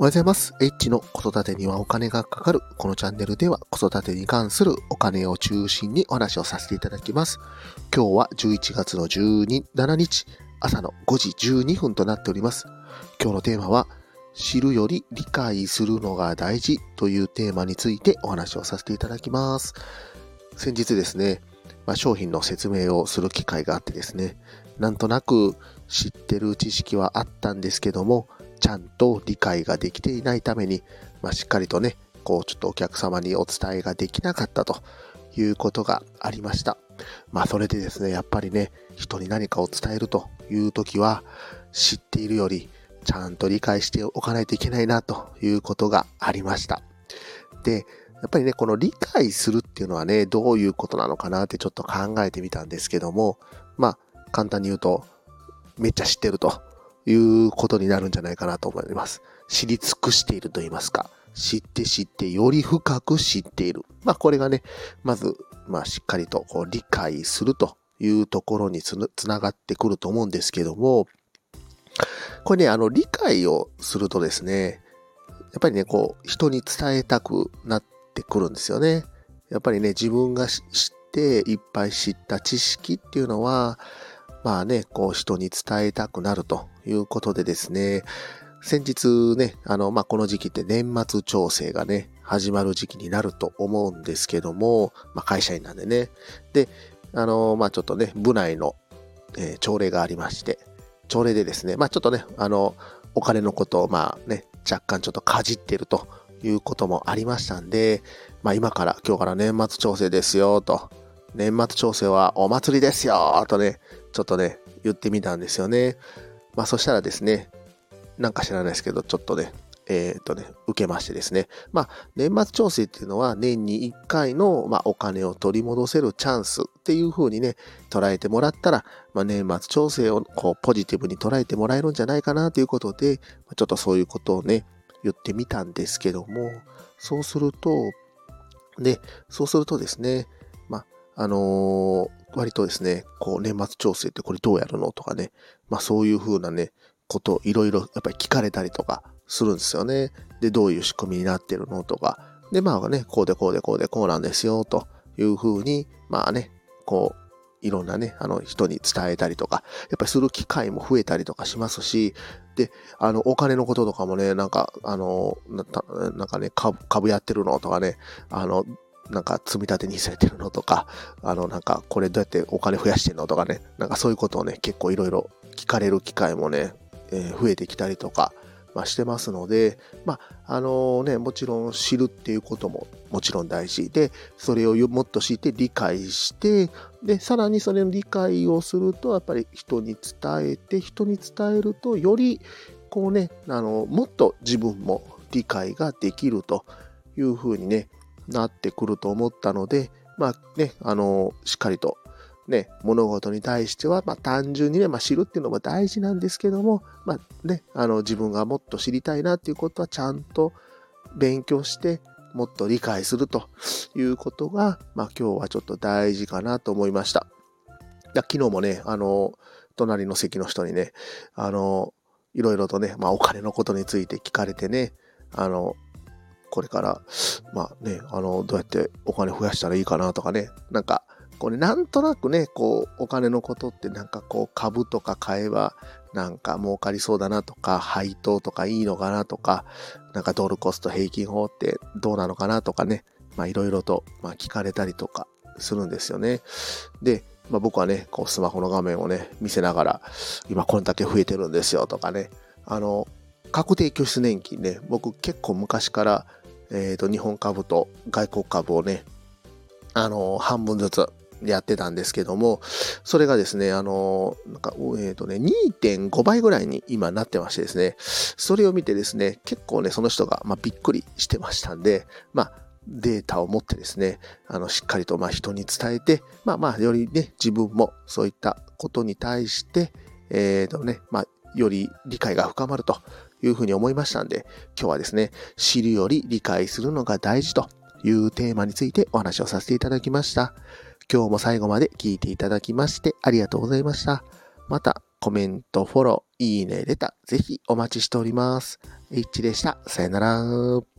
おはようございます。H の子育てにはお金がかかる。このチャンネルでは子育てに関するお金を中心にお話をさせていただきます。今日は11月の17日、朝の5時12分となっております。今日のテーマは、知るより理解するのが大事というテーマについてお話をさせていただきます。先日ですね、まあ、商品の説明をする機会があってですね、なんとなく知ってる知識はあったんですけども、ちゃんと理解ができていないために、まあ、しっかりとね、こう、ちょっとお客様にお伝えができなかったということがありました。まあ、それでですね、やっぱりね、人に何かを伝えるという時は、知っているより、ちゃんと理解しておかないといけないなということがありました。で、やっぱりね、この理解するっていうのはね、どういうことなのかなってちょっと考えてみたんですけども、まあ、簡単に言うと、めっちゃ知ってるということになるんじゃないかなと思います。知り尽くしていると言いますか。知って知ってより深く知っている。まあこれがね、まず、まあしっかりとこう理解するというところにつながってくると思うんですけども、これね、あの理解をするとですね、やっぱりね、こう人に伝えたくなってくるんですよね。やっぱりね、自分が知っていっぱい知った知識っていうのは、まあね、こう人に伝えたくなるということでですね、先日ね、あの、まあ、この時期って年末調整がね、始まる時期になると思うんですけども、まあ、会社員なんでね。で、あの、まあ、ちょっとね、部内の、えー、朝礼がありまして、朝礼でですね、まあ、ちょっとね、あの、お金のことを、まあね、若干ちょっとかじってるということもありましたんで、まあ、今から、今日から年末調整ですよ、と。年末調整はお祭りですよ、とね、ちょっとね、言ってみたんですよね。まあそしたらですね、なんか知らないですけど、ちょっとね、えっ、とね、受けましてですね。まあ、年末調整っていうのは年に1回の、まあ、お金を取り戻せるチャンスっていう風にね、捉えてもらったら、まあ、年末調整をこうポジティブに捉えてもらえるんじゃないかなということで、ちょっとそういうことをね、言ってみたんですけども、そうすると、ね、そうするとですね、まあ、あのー、割とですね、こう年末調整ってこれどうやるのとかね、まあそういう風なね、こといろいろやっぱり聞かれたりとかするんですよね。で、どういう仕組みになってるのとか。で、まあね、こうでこうでこうでこうなんですよ、という風に、まあね、こう、いろんなね、あの人に伝えたりとか、やっぱりする機会も増えたりとかしますし、で、あの、お金のこととかもね、なんか、あの、なんかね、株株やってるのとかね、あの、なんか積み立てにされてるのとか、あのなんかこれどうやってお金増やしてんのとかね、なんかそういうことをね、結構いろいろ聞かれる機会もね、えー、増えてきたりとか、まあ、してますので、まあ、あのね、もちろん知るっていうことももちろん大事。で、それをもっと知って理解して、で、さらにそれの理解をすると、やっぱり人に伝えて、人に伝えると、より、こうね、あの、もっと自分も理解ができるというふうにね、なってくると思ったので、まあね、あの、しっかりとね、物事に対しては、まあ、単純にね、まあ、知るっていうのも大事なんですけども、まあね、あの自分がもっと知りたいなっていうことはちゃんと勉強して、もっと理解するということが、まあ、今日はちょっと大事かなと思いました。昨日もね、あの、隣の席の人にね、あの、いろいろとね、まあ、お金のことについて聞かれてね、あの、これから、まあね、あの、どうやってお金増やしたらいいかなとかね、なんか、これなんとなくね、こう、お金のことってなんかこう、株とか買えば、なんか儲かりそうだなとか、配当とかいいのかなとか、なんかドルコスト平均法ってどうなのかなとかね、まあいろいろと、まあ、聞かれたりとかするんですよね。で、まあ、僕はね、こうスマホの画面をね、見せながら、今こんだけ増えてるんですよとかね、あの、確定拠出年金ね、僕結構昔からえー、と、日本株と外国株をね、あの、半分ずつやってたんですけども、それがですね、あの、なんか、えっ、ー、とね、2.5倍ぐらいに今なってましてですね、それを見てですね、結構ね、その人が、まあ、びっくりしてましたんで、まあ、データを持ってですね、あの、しっかりと、まあ、人に伝えて、まあまあ、よりね、自分もそういったことに対して、えっ、ー、とね、まあ、より理解が深まるというふうに思いましたんで、今日はですね、知るより理解するのが大事というテーマについてお話をさせていただきました。今日も最後まで聞いていただきましてありがとうございました。またコメント、フォローいいね、レタ、ぜひお待ちしております。イッチでした。さよなら。